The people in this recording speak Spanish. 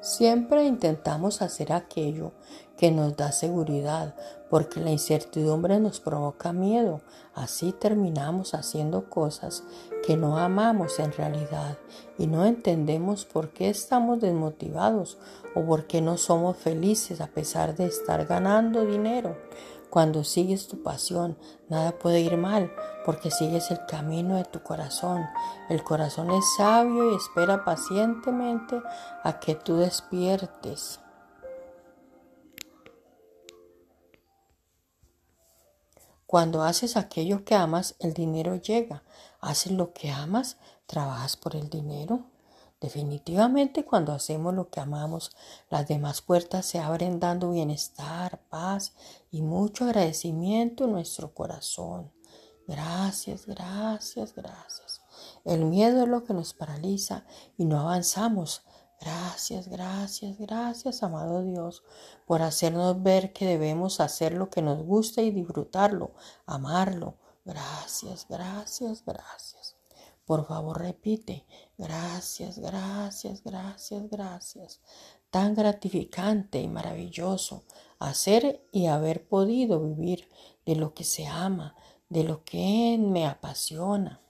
Siempre intentamos hacer aquello que nos da seguridad, porque la incertidumbre nos provoca miedo. Así terminamos haciendo cosas que no amamos en realidad y no entendemos por qué estamos desmotivados o por qué no somos felices a pesar de estar ganando dinero. Cuando sigues tu pasión, nada puede ir mal, porque sigues el camino de tu corazón. El corazón es sabio y espera pacientemente a que tú despiertes. Cuando haces aquello que amas, el dinero llega. Haces lo que amas, trabajas por el dinero. Definitivamente cuando hacemos lo que amamos, las demás puertas se abren dando bienestar, paz y mucho agradecimiento en nuestro corazón. Gracias, gracias, gracias. El miedo es lo que nos paraliza y no avanzamos. Gracias, gracias, gracias, amado Dios, por hacernos ver que debemos hacer lo que nos gusta y disfrutarlo, amarlo. Gracias, gracias, gracias. Por favor, repite. Gracias, gracias, gracias, gracias. Tan gratificante y maravilloso hacer y haber podido vivir de lo que se ama, de lo que me apasiona.